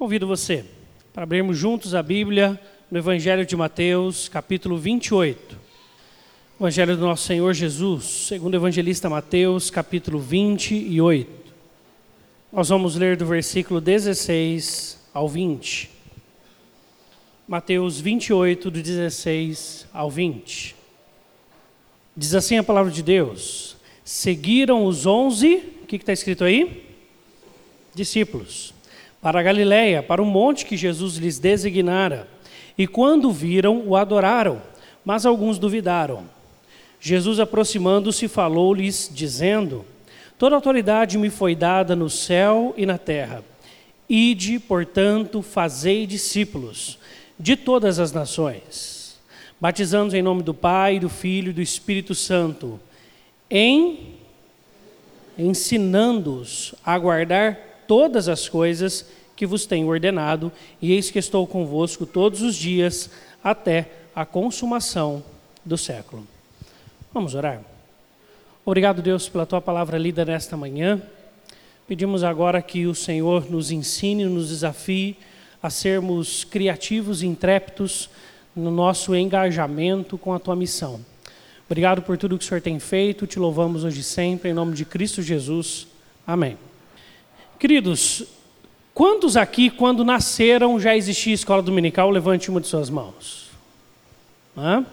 Convido você para abrirmos juntos a Bíblia no Evangelho de Mateus, capítulo 28. Evangelho do nosso Senhor Jesus, segundo o evangelista Mateus, capítulo 28. Nós vamos ler do versículo 16 ao 20. Mateus 28, do 16 ao 20. Diz assim a palavra de Deus: Seguiram os onze, o que está escrito aí? Discípulos para Galiléia, para o monte que Jesus lhes designara. E quando viram, o adoraram, mas alguns duvidaram. Jesus, aproximando-se, falou-lhes, dizendo: Toda autoridade me foi dada no céu e na terra. Ide, portanto, fazei discípulos de todas as nações, batizando-os em nome do Pai, do Filho e do Espírito Santo, em ensinando-os a guardar todas as coisas que vos tenho ordenado, e eis que estou convosco todos os dias até a consumação do século. Vamos orar? Obrigado, Deus, pela tua palavra lida nesta manhã. Pedimos agora que o Senhor nos ensine, nos desafie a sermos criativos e intrépidos no nosso engajamento com a tua missão. Obrigado por tudo que o Senhor tem feito, te louvamos hoje e sempre, em nome de Cristo Jesus. Amém. Queridos, quantos aqui, quando nasceram, já existia escola dominical? Levante uma de suas mãos. Hã?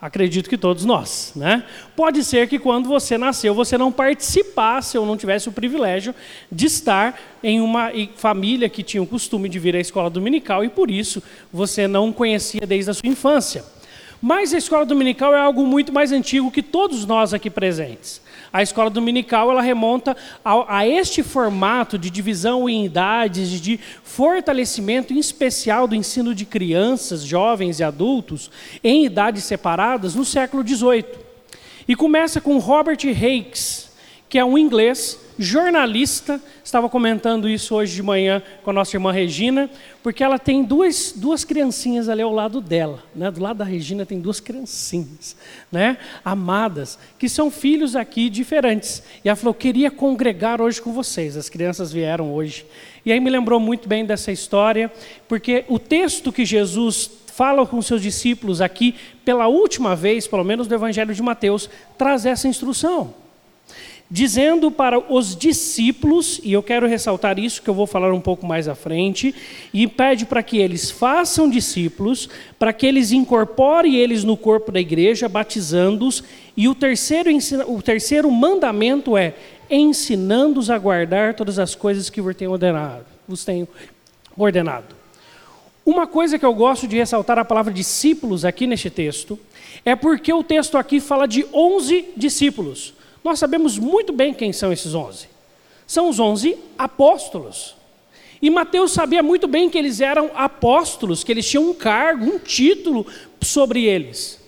Acredito que todos nós, né? Pode ser que quando você nasceu, você não participasse ou não tivesse o privilégio de estar em uma família que tinha o costume de vir à escola dominical e por isso você não conhecia desde a sua infância. Mas a escola dominical é algo muito mais antigo que todos nós aqui presentes. A escola dominical ela remonta a, a, este formato de divisão em idades, de fortalecimento em especial do ensino de crianças, jovens e adultos em idades separadas no século XVIII. E começa com Robert Hakes, que é um inglês jornalista, estava comentando isso hoje de manhã com a nossa irmã Regina, porque ela tem duas, duas criancinhas ali ao lado dela. Né? Do lado da Regina tem duas criancinhas, né? amadas, que são filhos aqui diferentes. E ela falou: queria congregar hoje com vocês. As crianças vieram hoje. E aí me lembrou muito bem dessa história, porque o texto que Jesus fala com seus discípulos aqui, pela última vez, pelo menos do Evangelho de Mateus, traz essa instrução dizendo para os discípulos, e eu quero ressaltar isso que eu vou falar um pouco mais à frente, e pede para que eles façam discípulos, para que eles incorporem eles no corpo da igreja, batizando-os, e o terceiro, o terceiro mandamento é ensinando-os a guardar todas as coisas que vos tenho ordenado. Vos tenho ordenado. Uma coisa que eu gosto de ressaltar a palavra discípulos aqui neste texto, é porque o texto aqui fala de 11 discípulos. Nós sabemos muito bem quem são esses onze. São os onze apóstolos. E Mateus sabia muito bem que eles eram apóstolos, que eles tinham um cargo, um título sobre eles.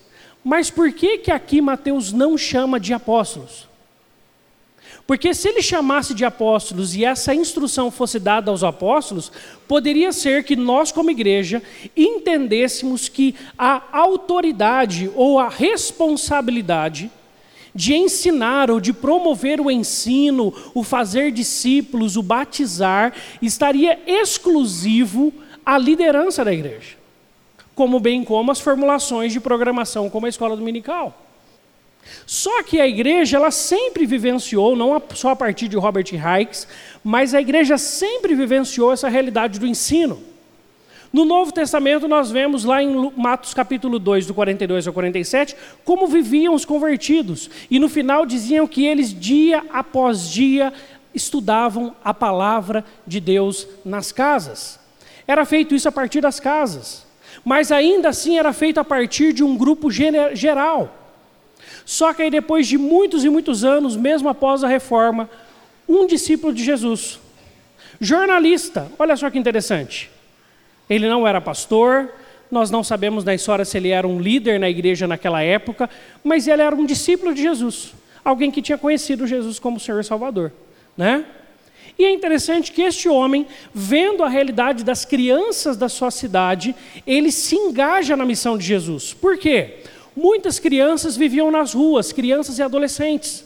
Mas por que que aqui Mateus não chama de apóstolos? Porque se ele chamasse de apóstolos e essa instrução fosse dada aos apóstolos, poderia ser que nós, como igreja, entendêssemos que a autoridade ou a responsabilidade de ensinar ou de promover o ensino, o fazer discípulos, o batizar, estaria exclusivo à liderança da igreja, como bem como as formulações de programação, como a escola dominical. Só que a igreja, ela sempre vivenciou, não só a partir de Robert Hikes, mas a igreja sempre vivenciou essa realidade do ensino. No Novo Testamento, nós vemos lá em Matos capítulo 2, do 42 ao 47, como viviam os convertidos. E no final diziam que eles, dia após dia, estudavam a palavra de Deus nas casas. Era feito isso a partir das casas. Mas ainda assim era feito a partir de um grupo geral. Só que aí, depois de muitos e muitos anos, mesmo após a reforma, um discípulo de Jesus, jornalista, olha só que interessante ele não era pastor, nós não sabemos na história se ele era um líder na igreja naquela época, mas ele era um discípulo de Jesus, alguém que tinha conhecido Jesus como Senhor e Salvador, né? E é interessante que este homem, vendo a realidade das crianças da sua cidade, ele se engaja na missão de Jesus. Por quê? Muitas crianças viviam nas ruas, crianças e adolescentes.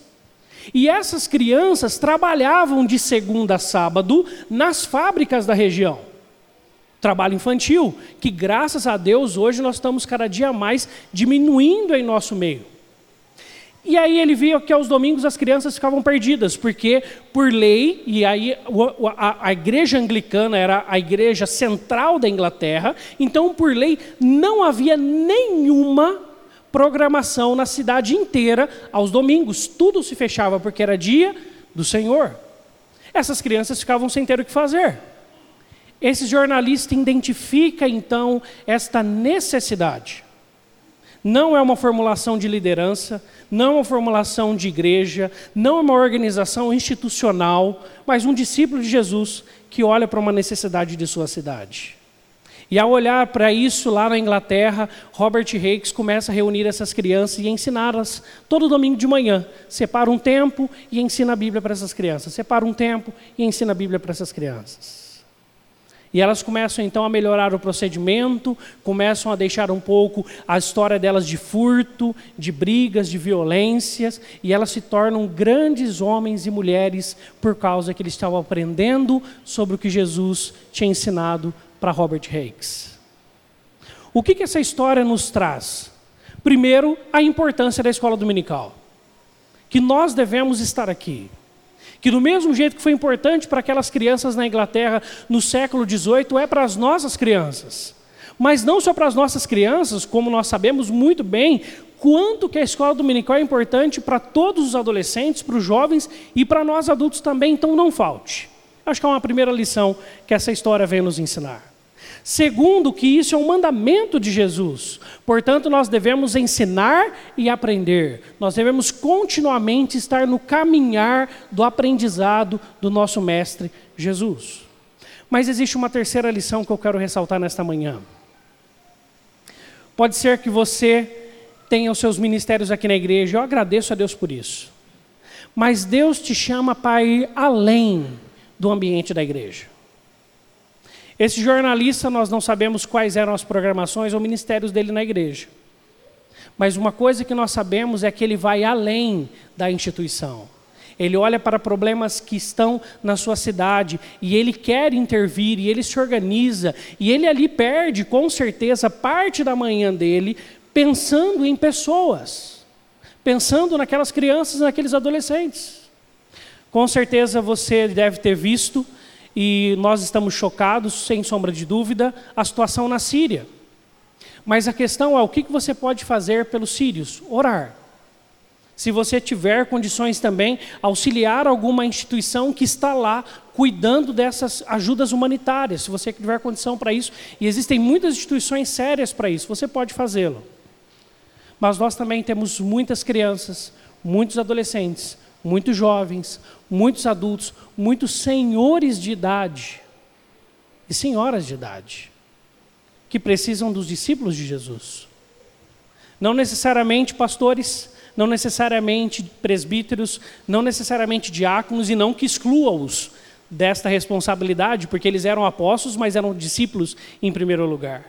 E essas crianças trabalhavam de segunda a sábado nas fábricas da região. Trabalho infantil, que graças a Deus hoje nós estamos cada dia mais diminuindo em nosso meio. E aí ele viu que aos domingos as crianças ficavam perdidas, porque por lei, e aí a, a, igreja anglicana era a igreja central da Inglaterra, então por lei não havia nenhuma programação na cidade inteira aos domingos, tudo se fechava porque era dia do Senhor. Essas crianças ficavam sem ter o que fazer. Esse jornalista identifica então esta necessidade. Não é uma formulação de liderança, não é uma formulação de igreja, não é uma organização institucional, mas um discípulo de Jesus que olha para uma necessidade de sua cidade. E ao olhar para isso lá na Inglaterra, Robert Hakes começa a reunir essas crianças e ensiná-las todo domingo de manhã. Separa um tempo e ensina a Bíblia para essas crianças. Separa um tempo e ensina a Bíblia para essas crianças. E elas começam então a melhorar o procedimento, começam a deixar um pouco a história delas de furto, de brigas, de violências, e elas se tornam grandes homens e mulheres por causa que eles estavam aprendendo sobre o que Jesus tinha ensinado para Robert Hakes. O que, que essa história nos traz? Primeiro, a importância da escola dominical. Que nós devemos estar aqui que do mesmo jeito que foi importante para aquelas crianças na Inglaterra no século XVIII, é para as nossas crianças. Mas não só para as nossas crianças, como nós sabemos muito bem, quanto que a escola dominical é importante para todos os adolescentes, para os jovens e para nós adultos também, então não falte. Acho que é uma primeira lição que essa história vem nos ensinar. Segundo, que isso é um mandamento de Jesus. Portanto, nós devemos ensinar e aprender. Nós devemos continuamente estar no caminhar do aprendizado do nosso Mestre Jesus. Mas existe uma terceira lição que eu quero ressaltar nesta manhã. Pode ser que você tenha os seus ministérios aqui na igreja, eu agradeço a Deus por isso. Mas Deus te chama para ir além do ambiente da igreja. Esse jornalista, nós não sabemos quais eram as programações ou ministérios dele na igreja. Mas uma coisa que nós sabemos é que ele vai além da instituição. Ele olha para problemas que estão na sua cidade e ele quer intervir e ele se organiza e ele ali perde com certeza parte da manhã dele pensando em pessoas, pensando naquelas crianças, naqueles adolescentes. Com certeza você deve ter visto e nós estamos chocados, sem sombra de dúvida, a situação na Síria. Mas a questão é o que você pode fazer pelos sírios? Orar. Se você tiver condições também, auxiliar alguma instituição que está lá cuidando dessas ajudas humanitárias, se você tiver condição para isso, e existem muitas instituições sérias para isso, você pode fazê-lo. Mas nós também temos muitas crianças, muitos adolescentes, muitos jovens, muitos adultos, muitos senhores de idade e senhoras de idade que precisam dos discípulos de Jesus. Não necessariamente pastores, não necessariamente presbíteros, não necessariamente diáconos e não que exclua-os desta responsabilidade, porque eles eram apóstolos, mas eram discípulos em primeiro lugar.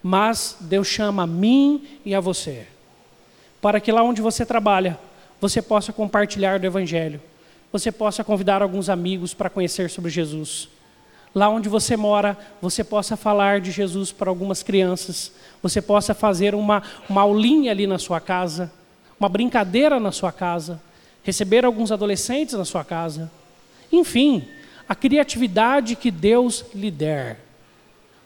Mas Deus chama a mim e a você, para que lá onde você trabalha, você possa compartilhar do Evangelho, você possa convidar alguns amigos para conhecer sobre Jesus. Lá onde você mora, você possa falar de Jesus para algumas crianças, você possa fazer uma, uma aulinha ali na sua casa, uma brincadeira na sua casa, receber alguns adolescentes na sua casa. Enfim, a criatividade que Deus lhe der,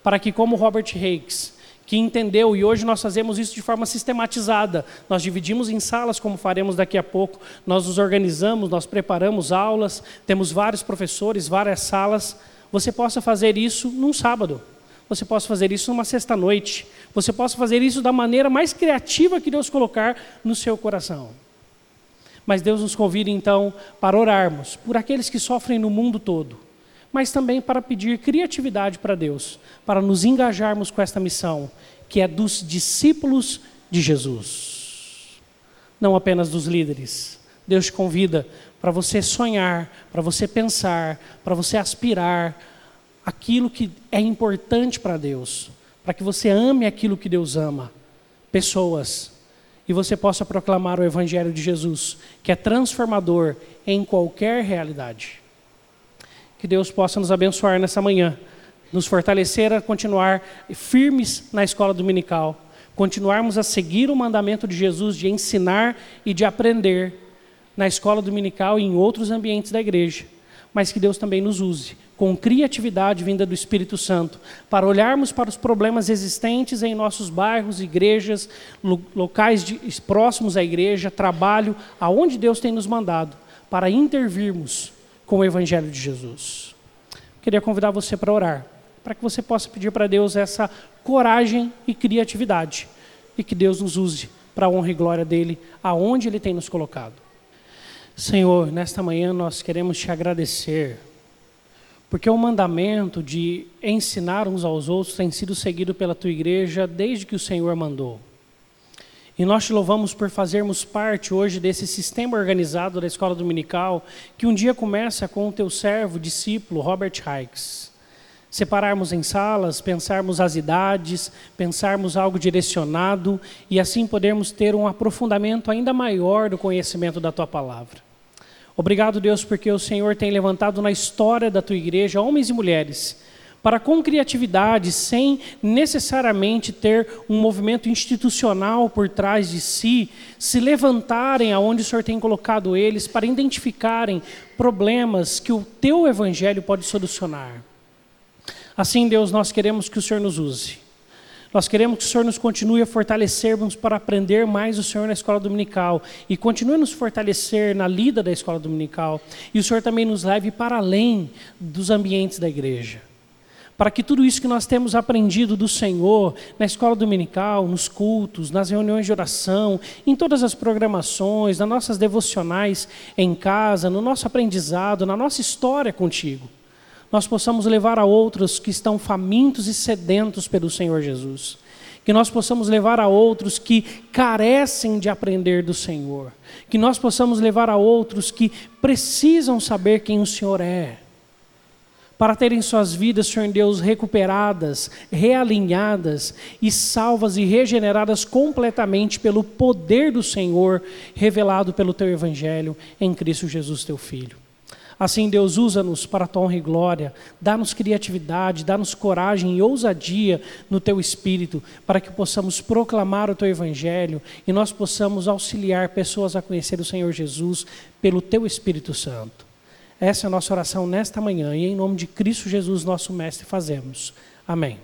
para que, como Robert Hakes, que entendeu, e hoje nós fazemos isso de forma sistematizada. Nós dividimos em salas, como faremos daqui a pouco, nós nos organizamos, nós preparamos aulas, temos vários professores, várias salas. Você possa fazer isso num sábado, você possa fazer isso numa sexta-noite, você possa fazer isso da maneira mais criativa que Deus colocar no seu coração. Mas Deus nos convida então para orarmos por aqueles que sofrem no mundo todo mas também para pedir criatividade para Deus, para nos engajarmos com esta missão, que é dos discípulos de Jesus, não apenas dos líderes. Deus te convida para você sonhar, para você pensar, para você aspirar aquilo que é importante para Deus, para que você ame aquilo que Deus ama, pessoas, e você possa proclamar o Evangelho de Jesus, que é transformador em qualquer realidade. Que Deus possa nos abençoar nessa manhã, nos fortalecer a continuar firmes na escola dominical, continuarmos a seguir o mandamento de Jesus de ensinar e de aprender na escola dominical e em outros ambientes da igreja, mas que Deus também nos use com criatividade vinda do Espírito Santo, para olharmos para os problemas existentes em nossos bairros, igrejas, locais de, próximos à igreja, trabalho, aonde Deus tem nos mandado, para intervirmos com o Evangelho de Jesus. Queria convidar você para orar, para que você possa pedir para Deus essa coragem e criatividade, e que Deus nos use para a honra e glória dele, aonde ele tem nos colocado. Senhor, nesta manhã nós queremos te agradecer porque o mandamento de ensinar uns aos outros tem sido seguido pela tua igreja desde que o Senhor mandou. E nós te louvamos por fazermos parte hoje desse sistema organizado da escola dominical, que um dia começa com o teu servo, discípulo, Robert Hikes. Separarmos em salas, pensarmos as idades, pensarmos algo direcionado e assim podermos ter um aprofundamento ainda maior do conhecimento da tua palavra. Obrigado, Deus, porque o Senhor tem levantado na história da tua igreja homens e mulheres para, com criatividade, sem necessariamente ter um movimento institucional por trás de si, se levantarem aonde o Senhor tem colocado eles para identificarem problemas que o teu evangelho pode solucionar. Assim, Deus, nós queremos que o Senhor nos use. Nós queremos que o Senhor nos continue a fortalecermos para aprender mais o Senhor na escola dominical e continue a nos fortalecer na lida da escola dominical. E o Senhor também nos leve para além dos ambientes da igreja. Para que tudo isso que nós temos aprendido do Senhor na escola dominical, nos cultos, nas reuniões de oração, em todas as programações, nas nossas devocionais em casa, no nosso aprendizado, na nossa história contigo nós possamos levar a outros que estão famintos e sedentos pelo Senhor Jesus. Que nós possamos levar a outros que carecem de aprender do Senhor. Que nós possamos levar a outros que precisam saber quem o Senhor é. Para terem suas vidas, Senhor Deus, recuperadas, realinhadas e salvas e regeneradas completamente pelo poder do Senhor revelado pelo Teu Evangelho em Cristo Jesus, Teu Filho. Assim, Deus usa-nos para a tua honra e glória, dá-nos criatividade, dá-nos coragem e ousadia no teu espírito, para que possamos proclamar o teu evangelho e nós possamos auxiliar pessoas a conhecer o Senhor Jesus pelo teu Espírito Santo. Essa é a nossa oração nesta manhã e em nome de Cristo Jesus, nosso Mestre, fazemos. Amém.